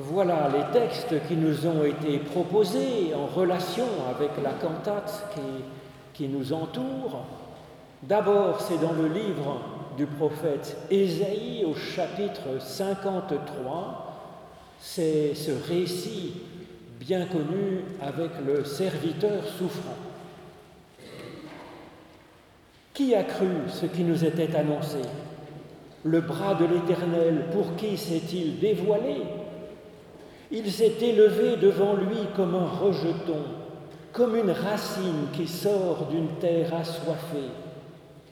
Voilà les textes qui nous ont été proposés en relation avec la cantate qui, nous entoure. D'abord, c'est dans le livre du prophète Ésaïe au chapitre 53. C'est ce récit bien connu avec le serviteur souffrant. Qui a cru ce qui nous était annoncé? Le bras de l'Éternel, pour qui s'est-il dévoilé? Il s'est élevé devant lui comme un rejeton, comme une racine qui sort d'une terre assoiffée.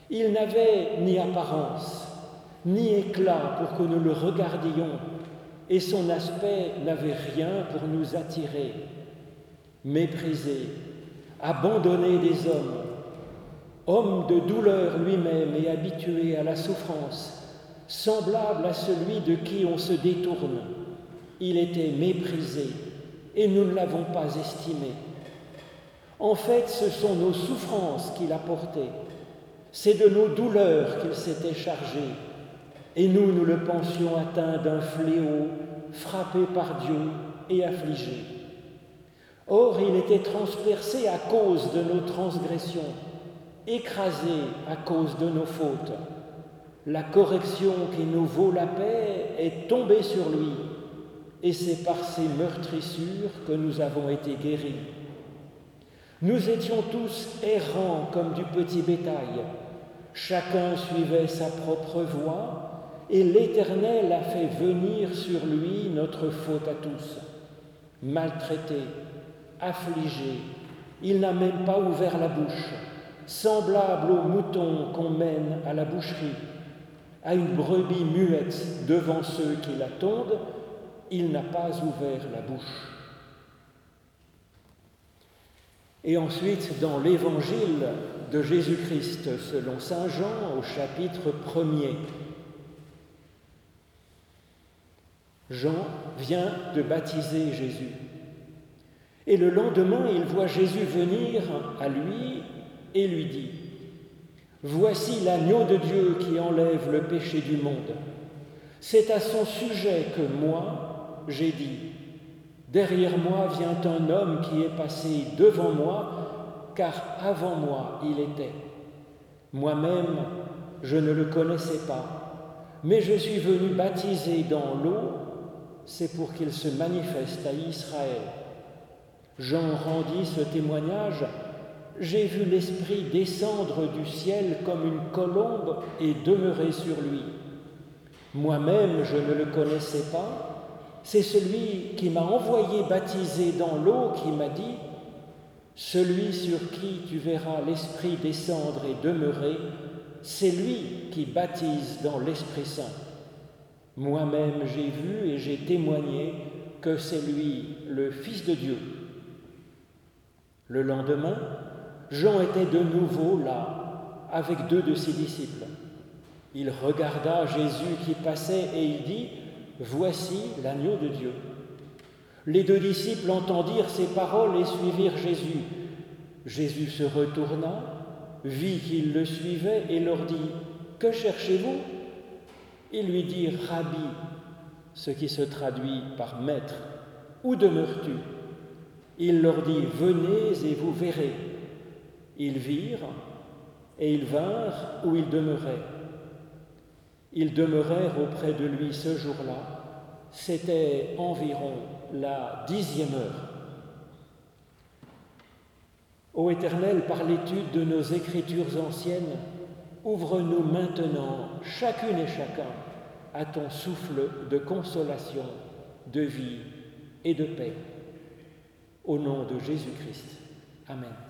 Il n'avait ni apparence, ni éclat pour que nous le regardions, et son aspect n'avait rien pour nous attirer. Méprisé, abandonné des hommes, homme de douleur lui-même et habitué à la souffrance, semblable à celui de qui on se détourne. Il était méprisé et nous ne l'avons pas estimé. En fait, ce sont nos souffrances qu'il a portées. C'est de nos douleurs qu'il s'était chargé. Et nous, nous le pensions atteint d'un fléau, frappé par Dieu et affligé. Or, il était transpercé à cause de nos transgressions écrasé à cause de nos fautes. La correction qui nous vaut la paix est tombée sur lui, et c'est par ses meurtrissures que nous avons été guéris. Nous étions tous errants comme du petit bétail. Chacun suivait sa propre voie, et l'Éternel a fait venir sur lui notre faute à tous. Maltraité, affligé, il n'a même pas ouvert la bouche semblable au mouton qu'on mène à la boucherie, à une brebis muette devant ceux qui l'attendent, il n'a pas ouvert la bouche. Et ensuite, dans l'évangile de Jésus-Christ selon Saint Jean au chapitre 1er, Jean vient de baptiser Jésus. Et le lendemain, il voit Jésus venir à lui et lui dit, Voici l'agneau de Dieu qui enlève le péché du monde. C'est à son sujet que moi, j'ai dit, Derrière moi vient un homme qui est passé devant moi, car avant moi il était. Moi-même, je ne le connaissais pas, mais je suis venu baptiser dans l'eau, c'est pour qu'il se manifeste à Israël. Jean rendit ce témoignage j'ai vu l'Esprit descendre du ciel comme une colombe et demeurer sur lui. Moi-même, je ne le connaissais pas. C'est celui qui m'a envoyé baptiser dans l'eau qui m'a dit, Celui sur qui tu verras l'Esprit descendre et demeurer, c'est lui qui baptise dans l'Esprit Saint. Moi-même, j'ai vu et j'ai témoigné que c'est lui le Fils de Dieu. Le lendemain, Jean était de nouveau là, avec deux de ses disciples. Il regarda Jésus qui passait et il dit, Voici l'agneau de Dieu. Les deux disciples entendirent ces paroles et suivirent Jésus. Jésus se retourna, vit qu'ils le suivaient et leur dit, Que cherchez-vous? Ils lui dirent, Rabbi, ce qui se traduit par maître, où demeures-tu? Il leur dit, Venez et vous verrez. Ils virent et ils vinrent où ils demeuraient. Ils demeurèrent auprès de lui ce jour-là. C'était environ la dixième heure. Ô Éternel, par l'étude de nos écritures anciennes, ouvre-nous maintenant, chacune et chacun, à ton souffle de consolation, de vie et de paix. Au nom de Jésus-Christ. Amen.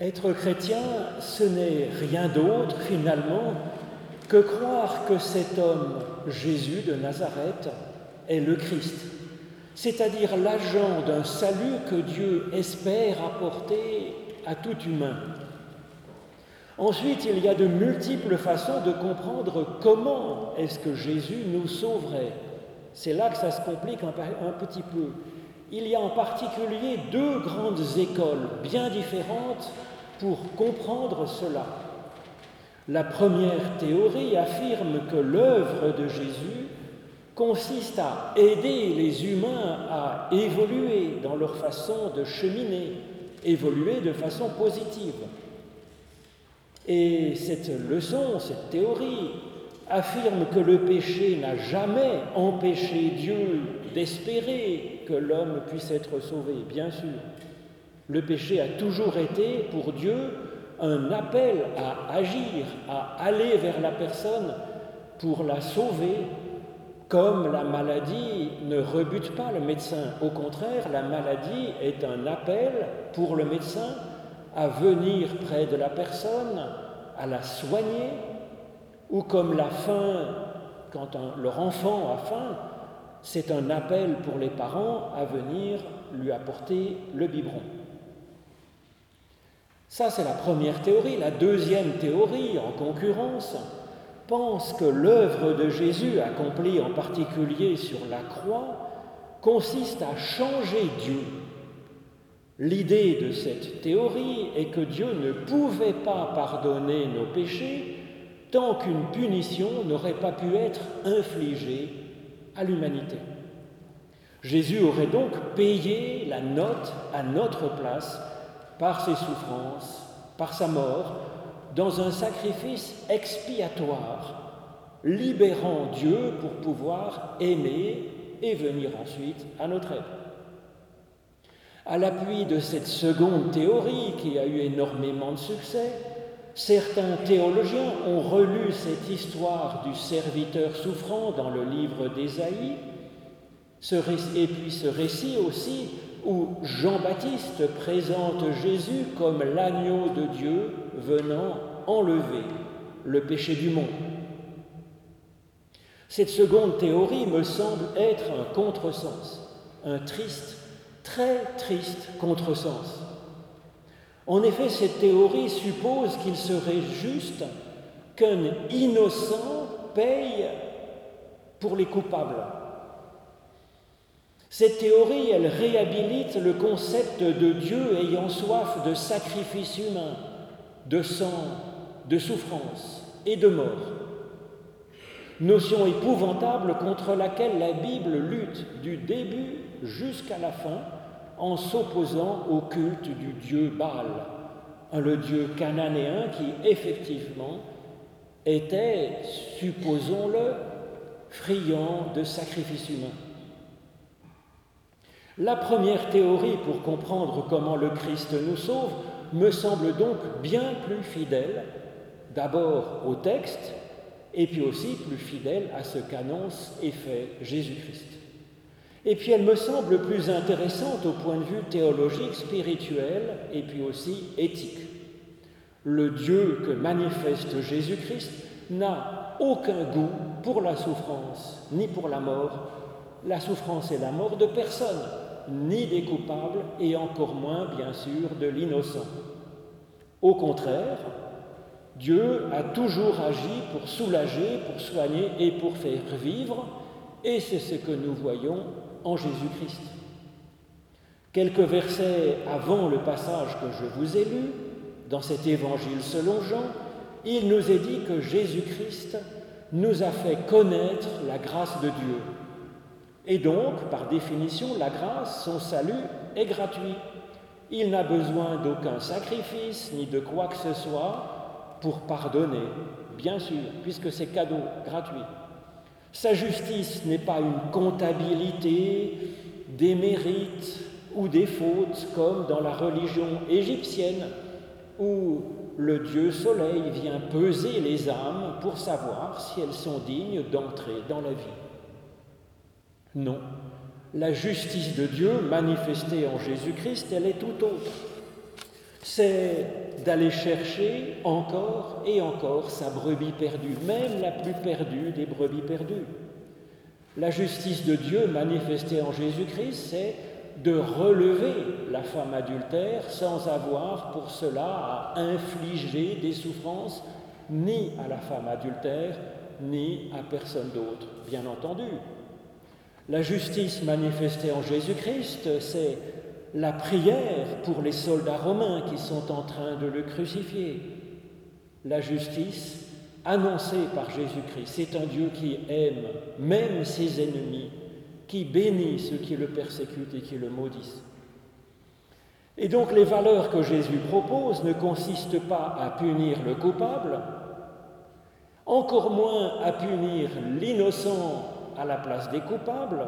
Être chrétien, ce n'est rien d'autre finalement que croire que cet homme, Jésus de Nazareth, est le Christ, c'est-à-dire l'agent d'un salut que Dieu espère apporter à tout humain. Ensuite, il y a de multiples façons de comprendre comment est-ce que Jésus nous sauverait. C'est là que ça se complique un, petit peu. Il y a en particulier deux grandes écoles bien différentes pour comprendre cela. La première théorie affirme que l'œuvre de Jésus consiste à aider les humains à évoluer dans leur façon de cheminer, évoluer de façon positive. Et cette leçon, cette théorie, affirme que le péché n'a jamais empêché Dieu d'espérer que l'homme puisse être sauvé, bien sûr. Le péché a toujours été pour Dieu un appel à agir, à aller vers la personne pour la sauver, comme la maladie ne rebute pas le médecin. Au contraire, la maladie est un appel pour le médecin à venir près de la personne, à la soigner, ou comme la faim, quand leur enfant a faim, c'est un appel pour les parents à venir lui apporter le biberon. Ça, c'est la première théorie. La deuxième théorie, en concurrence, pense que l'œuvre de Jésus, accomplie en particulier sur la croix, consiste à changer Dieu. L'idée de cette théorie est que Dieu ne pouvait pas pardonner nos péchés tant qu'une punition n'aurait pas pu être infligée à l'humanité. Jésus aurait donc payé la note à notre place par ses souffrances, par sa mort, dans un sacrifice expiatoire, libérant Dieu pour pouvoir aimer et venir ensuite à notre aide. À l'appui de cette seconde théorie qui a eu énormément de succès, Certains théologiens ont relu cette histoire du serviteur souffrant dans le livre d'Ésaïe, et puis ce récit aussi où Jean-Baptiste présente Jésus comme l'agneau de Dieu venant enlever le péché du monde. Cette seconde théorie me semble être un contresens, un triste, très triste contresens. En effet, cette théorie suppose qu'il serait juste qu'un innocent paye pour les coupables. Cette théorie, elle réhabilite le concept de Dieu ayant soif de sacrifice humain, de sang, de souffrance et de mort. Notion épouvantable contre laquelle la Bible lutte du début jusqu'à la fin en s'opposant au culte du dieu Baal, le dieu cananéen qui effectivement était, supposons-le, friand de sacrifices humains. La première théorie pour comprendre comment le Christ nous sauve me semble donc bien plus fidèle, d'abord au texte, et puis aussi plus fidèle à ce qu'annonce et fait Jésus-Christ. Et puis elle me semble plus intéressante au point de vue théologique, spirituel et puis aussi éthique. Le Dieu que manifeste Jésus-Christ n'a aucun goût pour la souffrance ni pour la mort. La souffrance et la mort de personne, ni des coupables et encore moins, bien sûr, de l'innocent. Au contraire, Dieu a toujours agi pour soulager, pour soigner et pour faire vivre, et c'est ce que nous voyons Jésus-Christ. Quelques versets avant le passage que je vous ai lu, dans cet évangile selon Jean, il nous est dit que Jésus-Christ nous a fait connaître la grâce de Dieu. Et donc, par définition, la grâce, son salut, est gratuit. Il n'a besoin d'aucun sacrifice ni de quoi que ce soit pour pardonner, bien sûr, puisque c'est cadeau, gratuit. Sa justice n'est pas une comptabilité des mérites ou des fautes comme dans la religion égyptienne où le dieu soleil vient peser les âmes pour savoir si elles sont dignes d'entrer dans la vie. Non, la justice de Dieu manifestée en Jésus-Christ, elle est tout autre. C'est d'aller chercher encore et encore sa brebis perdue, même la plus perdue des brebis perdues. La justice de Dieu manifestée en Jésus-Christ, c'est de relever la femme adultère sans avoir pour cela à infliger des souffrances ni à la femme adultère, ni à personne d'autre, bien entendu. La justice manifestée en Jésus-Christ, c'est la prière pour les soldats romains qui sont en train de le crucifier. La justice annoncée par Jésus-Christ, c'est un Dieu qui aime même ses ennemis, qui bénit ceux qui le persécutent et qui le maudissent. Et donc les valeurs que Jésus propose ne consistent pas à punir le coupable, encore moins à punir l'innocent à la place des coupables.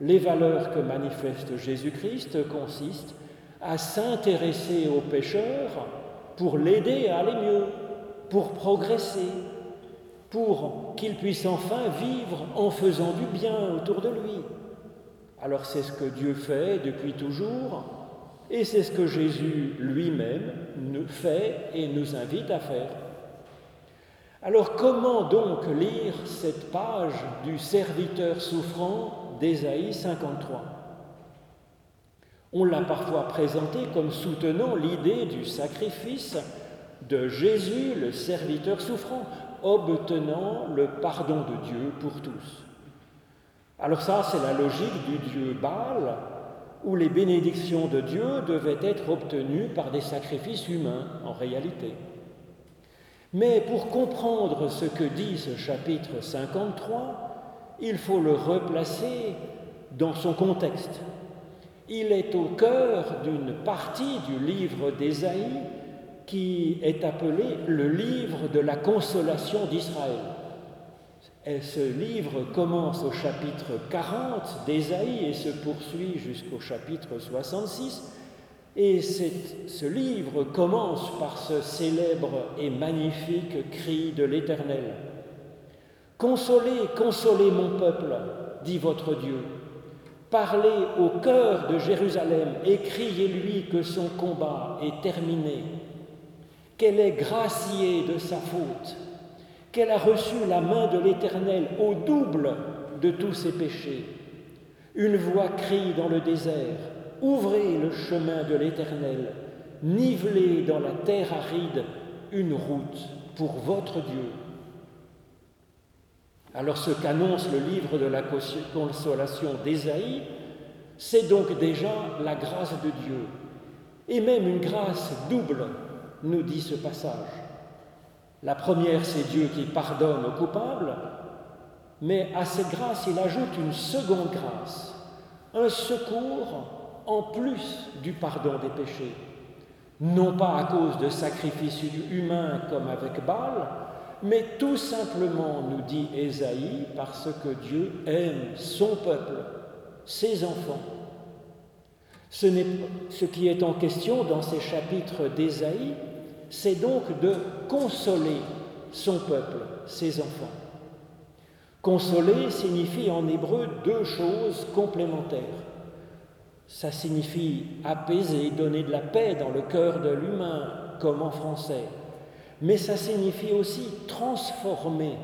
Les valeurs que manifeste Jésus-Christ consistent à s'intéresser au pécheur pour l'aider à aller mieux, pour progresser, pour qu'il puisse enfin vivre en faisant du bien autour de lui. Alors c'est ce que Dieu fait depuis toujours, et c'est ce que Jésus lui-même fait et nous invite à faire. Alors comment donc lire cette page du serviteur souffrant d'Ésaïe 53 On l'a parfois présenté comme soutenant l'idée du sacrifice de Jésus, le serviteur souffrant, obtenant le pardon de Dieu pour tous. Alors ça, c'est la logique du Dieu Baal, où les bénédictions de Dieu devaient être obtenues par des sacrifices humains en réalité. Mais pour comprendre ce que dit ce chapitre 53, il faut le replacer dans son contexte. Il est au cœur d'une partie du livre d'Ésaïe qui est appelé le livre de la consolation d'Israël. Et ce livre commence au chapitre 40 d'Ésaïe et se poursuit jusqu'au chapitre 66. Et ce livre commence par ce célèbre et magnifique cri de l'Éternel. Consolez, consolez mon peuple, dit votre Dieu. Parlez au cœur de Jérusalem et criez-lui que son combat est terminé, qu'elle est graciée de sa faute qu'elle a reçu la main de l'Éternel au double de tous ses péchés. Une voix crie dans le désert, Ouvrez le chemin de l'Éternel, nivelez dans la terre aride une route pour votre Dieu. Alors ce qu'annonce le livre de la consolation d'Ésaïe, c'est donc déjà la grâce de Dieu, et même une grâce double, nous dit ce passage. La première, c'est Dieu qui pardonne aux coupables, mais à cette grâce, il ajoute une seconde grâce, un secours en plus du pardon des péchés. Non pas à cause de sacrifices humains comme avec Baal, mais tout simplement, nous dit Ésaïe, parce que Dieu aime son peuple, ses enfants. Ce, ce qui est en question dans ces chapitres d'Ésaïe, c'est donc de consoler son peuple, ses enfants. Consoler signifie en hébreu deux choses complémentaires. Ça signifie apaiser, donner de la paix dans le cœur de l'humain, comme en français. Mais ça signifie aussi transformer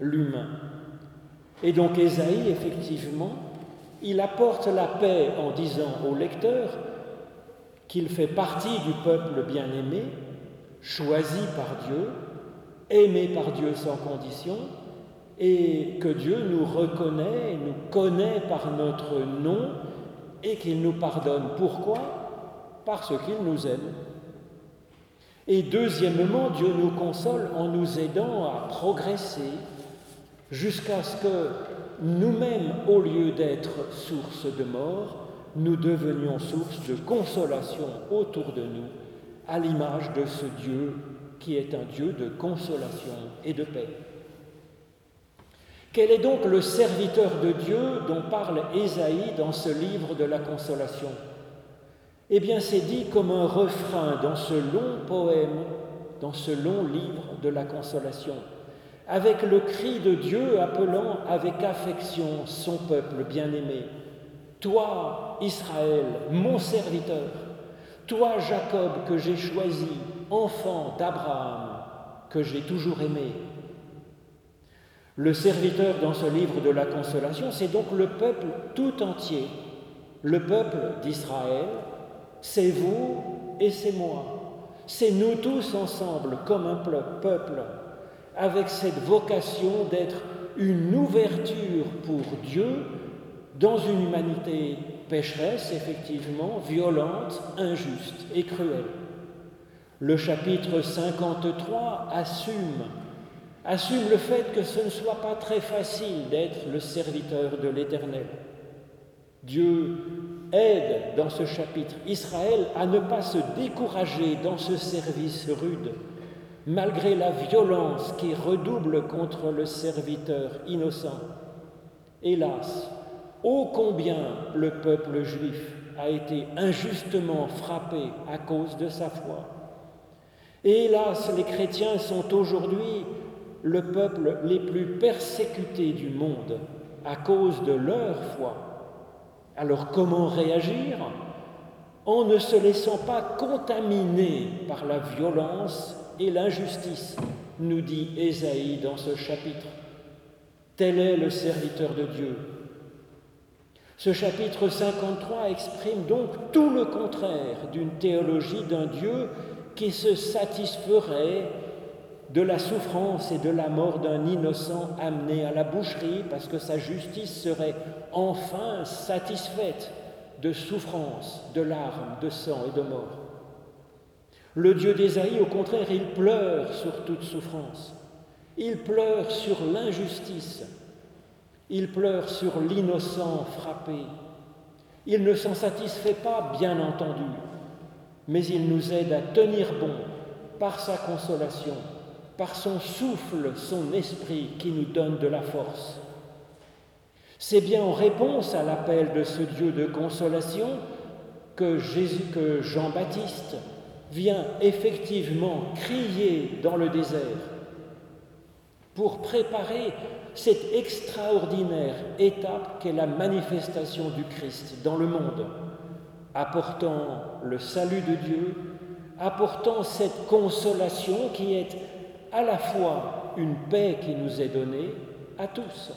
l'humain. Et donc Ésaïe, effectivement, il apporte la paix en disant au lecteur qu'il fait partie du peuple bien-aimé, choisi par Dieu, aimé par Dieu sans condition, et que Dieu nous reconnaît, nous connaît par notre nom, et qu'il nous pardonne. Pourquoi? Parce qu'il nous aime. Et deuxièmement, Dieu nous console en nous aidant à progresser jusqu'à ce que nous-mêmes, au lieu d'être source de mort, nous devenions source de consolation autour de nous à l'image de ce Dieu qui est un Dieu de consolation et de paix. Quel est donc le serviteur de Dieu dont parle Ésaïe dans ce livre de la consolation? Eh bien, c'est dit comme un refrain dans ce long poème, dans ce long livre de la consolation, avec le cri de Dieu appelant avec affection son peuple bien-aimé. Toi, Israël, mon serviteur, toi, Jacob, que j'ai choisi, enfant d'Abraham, que j'ai toujours aimé. Le serviteur dans ce livre de la consolation, c'est donc le peuple tout entier. Le peuple d'Israël, c'est vous et c'est moi. C'est nous tous ensemble, comme un peuple, avec cette vocation d'être une ouverture pour Dieu dans une humanité pécheresse, effectivement, violente, injuste et cruelle. Le chapitre 53 assume, assume le fait que ce ne soit pas très facile d'être le serviteur de l'Éternel. Dieu aide dans ce chapitre Israël à ne pas se décourager dans ce service rude, malgré la violence qui redouble contre le serviteur innocent. Hélas, ô combien le peuple juif a été injustement frappé à cause de sa foi. Hélas, les chrétiens sont aujourd'hui le peuple les plus persécutés du monde à cause de leur foi. Alors comment réagir En ne se laissant pas contaminer par la violence et l'injustice, nous dit Ésaïe dans ce chapitre. Tel est le serviteur de Dieu. Ce chapitre 53 exprime donc tout le contraire d'une théologie d'un Dieu qui se satisferait de la souffrance et de la mort d'un innocent amené à la boucherie parce que sa justice serait enfin satisfaite de souffrance, de larmes, de sang et de mort. Le Dieu d'Ésaïe, au contraire, il pleure sur toute souffrance. Il pleure sur l'injustice. Il pleure sur l'innocent frappé. Il ne s'en satisfait pas, bien entendu, mais il nous aide à tenir bon par sa consolation, par son souffle, son esprit qui nous donne de la force. C'est bien en réponse à l'appel de ce Dieu de consolation que, Jésus, que Jean-Baptiste vient effectivement crier dans le désert pour préparer cette extraordinaire étape qu'est la manifestation du Christ dans le monde, apportant le salut de Dieu, apportant cette consolation qui est à la fois une paix qui nous est donnée à tous,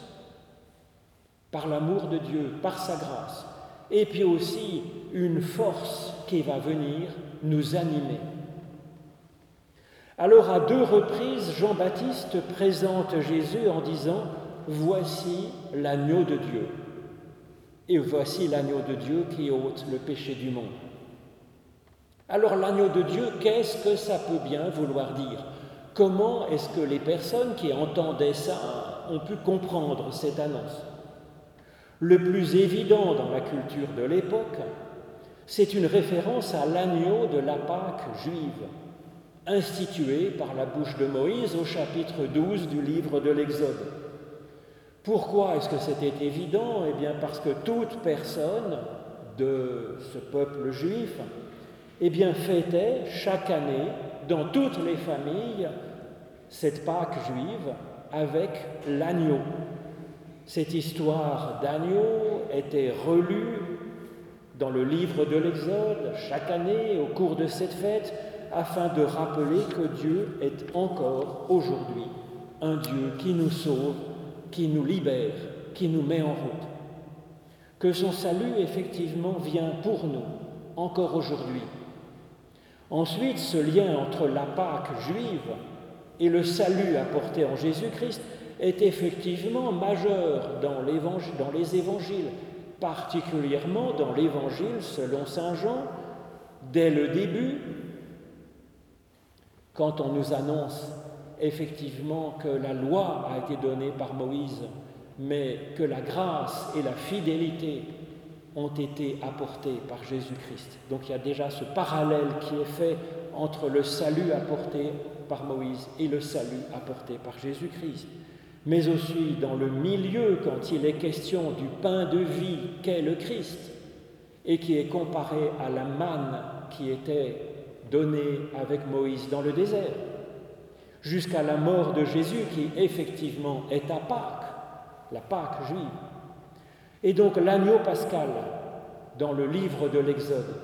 par l'amour de Dieu, par sa grâce, et puis aussi une force qui va venir nous animer. Alors à deux reprises, Jean-Baptiste présente Jésus en disant, Voici l'agneau de Dieu. Et voici l'agneau de Dieu qui ôte le péché du monde. Alors l'agneau de Dieu, qu'est-ce que ça peut bien vouloir dire? Comment est-ce que les personnes qui entendaient ça ont pu comprendre cette annonce? Le plus évident dans la culture de l'époque, c'est une référence à l'agneau de la Pâque juive, institué par la bouche de Moïse au chapitre 12 du livre de l'Exode. Pourquoi est-ce que c'était évident? Eh bien parce que toute personne de ce peuple juif eh bien, fêtait chaque année, dans toutes les familles, cette Pâque juive avec l'agneau. Cette histoire d'agneau était relue dans le livre de l'Exode chaque année au cours de cette fête afin de rappeler que Dieu est encore aujourd'hui un Dieu qui nous sauve, qui nous libère, qui nous met en route. Que son salut effectivement vient pour nous encore aujourd'hui. Ensuite, ce lien entre la Pâque juive et le salut apporté en Jésus-Christ est effectivement majeur dans, dans les évangiles particulièrement dans l'Évangile selon Saint Jean, dès le début, quand on nous annonce effectivement que la loi a été donnée par Moïse, mais que la grâce et la fidélité ont été apportées par Jésus-Christ. Donc il y a déjà ce parallèle qui est fait entre le salut apporté par Moïse et le salut apporté par Jésus-Christ mais aussi dans le milieu quand il est question du pain de vie qu'est le Christ et qui est comparé à la manne qui était donnée avec Moïse dans le désert, jusqu'à la mort de Jésus qui effectivement est à Pâques, la Pâque juive. Et donc l'agneau pascal dans le livre de l'Exode,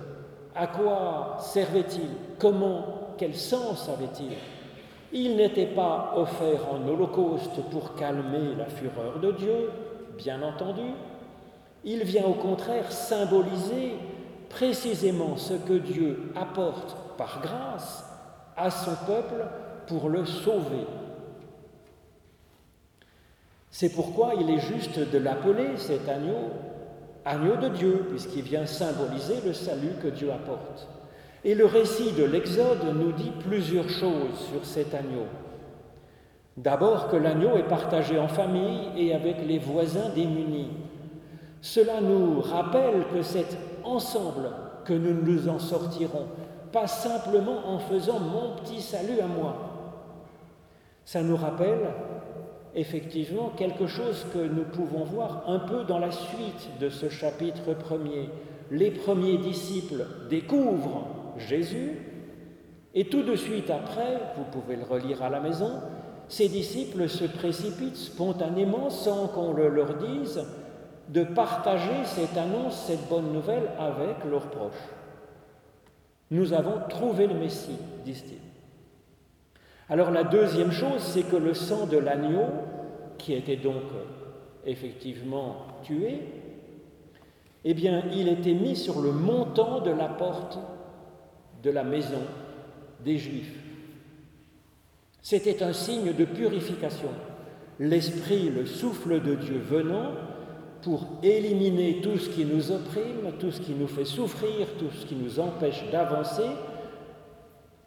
à quoi servait-il? Comment? Quel sens avait-il? Il n'était pas offert en holocauste pour calmer la fureur de Dieu, bien entendu. Il vient au contraire symboliser précisément ce que Dieu apporte par grâce à son peuple pour le sauver. C'est pourquoi il est juste de l'appeler cet agneau agneau de Dieu, puisqu'il vient symboliser le salut que Dieu apporte. Et le récit de l'Exode nous dit plusieurs choses sur cet agneau. D'abord que l'agneau est partagé en famille et avec les voisins démunis. Cela nous rappelle que c'est ensemble que nous nous en sortirons, pas simplement en faisant mon petit salut à moi. Ça nous rappelle effectivement quelque chose que nous pouvons voir un peu dans la suite de ce chapitre premier. Les premiers disciples découvrent Jésus et tout de suite après, vous pouvez le relire à la maison, ces disciples se précipitent spontanément sans qu'on le leur dise de partager cette annonce, cette bonne nouvelle avec leurs proches. Nous avons trouvé le Messie, disent-ils. Alors la deuxième chose, c'est que le sang de l'agneau, qui était donc effectivement tué, eh bien, il était mis sur le montant de la porte de la maison des Juifs. C'était un signe de purification. L'Esprit, le souffle de Dieu venant pour éliminer tout ce qui nous opprime, tout ce qui nous fait souffrir, tout ce qui nous empêche d'avancer,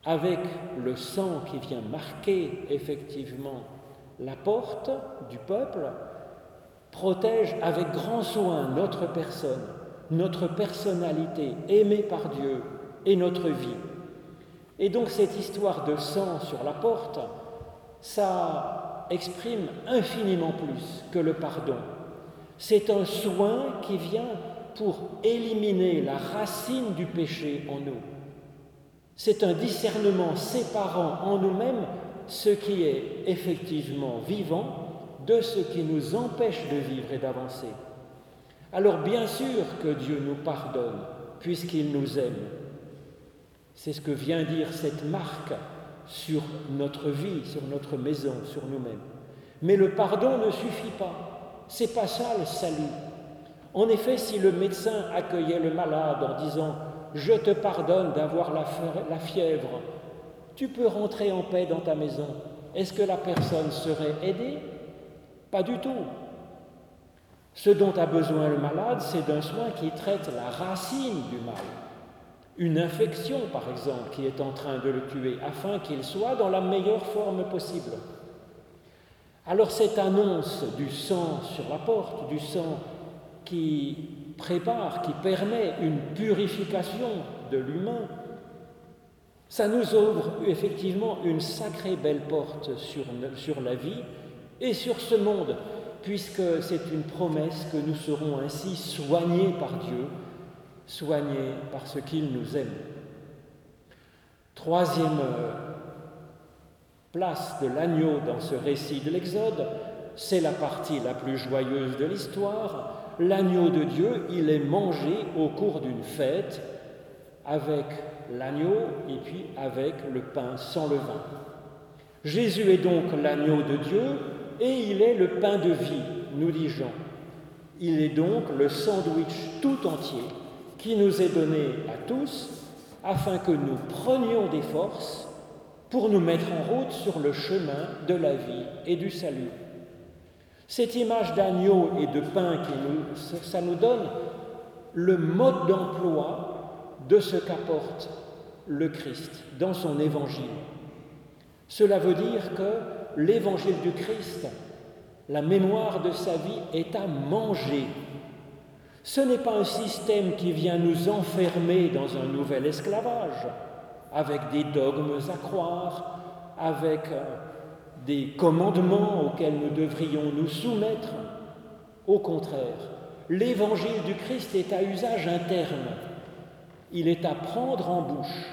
avec le sang qui vient marquer effectivement la porte du peuple, protège avec grand soin notre personne, notre personnalité aimée par Dieu et notre vie. Et donc cette histoire de sang sur la porte, ça exprime infiniment plus que le pardon. C'est un soin qui vient pour éliminer la racine du péché en nous. C'est un discernement séparant en nous-mêmes ce qui est effectivement vivant de ce qui nous empêche de vivre et d'avancer. Alors bien sûr que Dieu nous pardonne puisqu'il nous aime. C'est ce que vient dire cette marque sur notre vie, sur notre maison, sur nous-mêmes. Mais le pardon ne suffit pas. C'est pas ça le salut. En effet, si le médecin accueillait le malade en disant je te pardonne d'avoir la fièvre, tu peux rentrer en paix dans ta maison. Est-ce que la personne serait aidée? Pas du tout. Ce dont a besoin le malade, c'est d'un soin qui traite la racine du mal. Une infection, par exemple, qui est en train de le tuer, afin qu'il soit dans la meilleure forme possible. Alors cette annonce du sang sur la porte, du sang qui prépare, qui permet une purification de l'humain, ça nous ouvre effectivement une sacrée belle porte sur, sur la vie et sur ce monde, puisque c'est une promesse que nous serons ainsi soignés par Dieu, soignés parce qu'il nous aime. Troisième euh, place de l'agneau dans ce récit de l'Exode, c'est la partie la plus joyeuse de l'histoire, l'agneau de Dieu, il est mangé au cours d'une fête avec l'agneau et puis avec le pain sans levain. Jésus est donc l'agneau de Dieu et il est le pain de vie, nous dit Jean. Il est donc le sandwich tout entier qui nous est donné à tous afin que nous prenions des forces pour nous mettre en route sur le chemin de la vie et du salut. Cette image d'agneau et de pain, qui nous, ça nous donne le mode d'emploi de ce qu'apporte le Christ dans son évangile. Cela veut dire que l'évangile du Christ, la mémoire de sa vie, est à manger. Ce n'est pas un système qui vient nous enfermer dans un nouvel esclavage, avec des dogmes à croire, avec euh, des commandements auxquels nous devrions nous soumettre. Au contraire, l'évangile du Christ est à usage interne. Il est à prendre en bouche,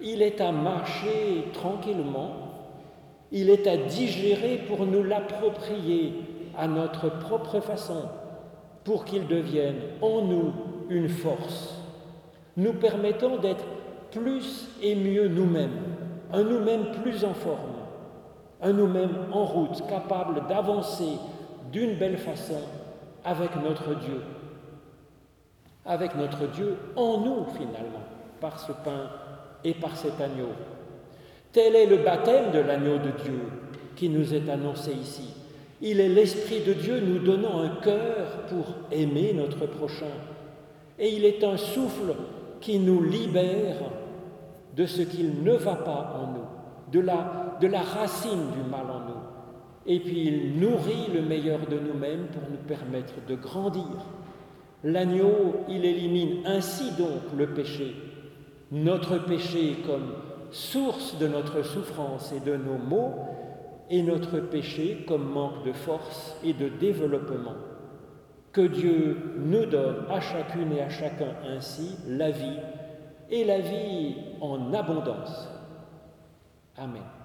il est à marcher tranquillement, il est à digérer pour nous l'approprier à notre propre façon, pour qu'il devienne en nous une force, nous permettant d'être plus et mieux nous-mêmes, un nous-mêmes plus en forme un nous-mêmes en route, capable d'avancer d'une belle façon avec notre Dieu. Avec notre Dieu en nous finalement, par ce pain et par cet agneau. Tel est le baptême de l'agneau de Dieu qui nous est annoncé ici. Il est l'Esprit de Dieu nous donnant un cœur pour aimer notre prochain. Et il est un souffle qui nous libère de ce qu'il ne va pas en nous, de la, de la racine du mal en nous. Et puis il nourrit le meilleur de nous-mêmes pour nous permettre de grandir. L'agneau, il élimine ainsi donc le péché, notre péché comme source de notre souffrance et de nos maux, et notre péché comme manque de force et de développement. Que Dieu nous donne à chacune et à chacun ainsi la vie, et la vie en abondance. Amen.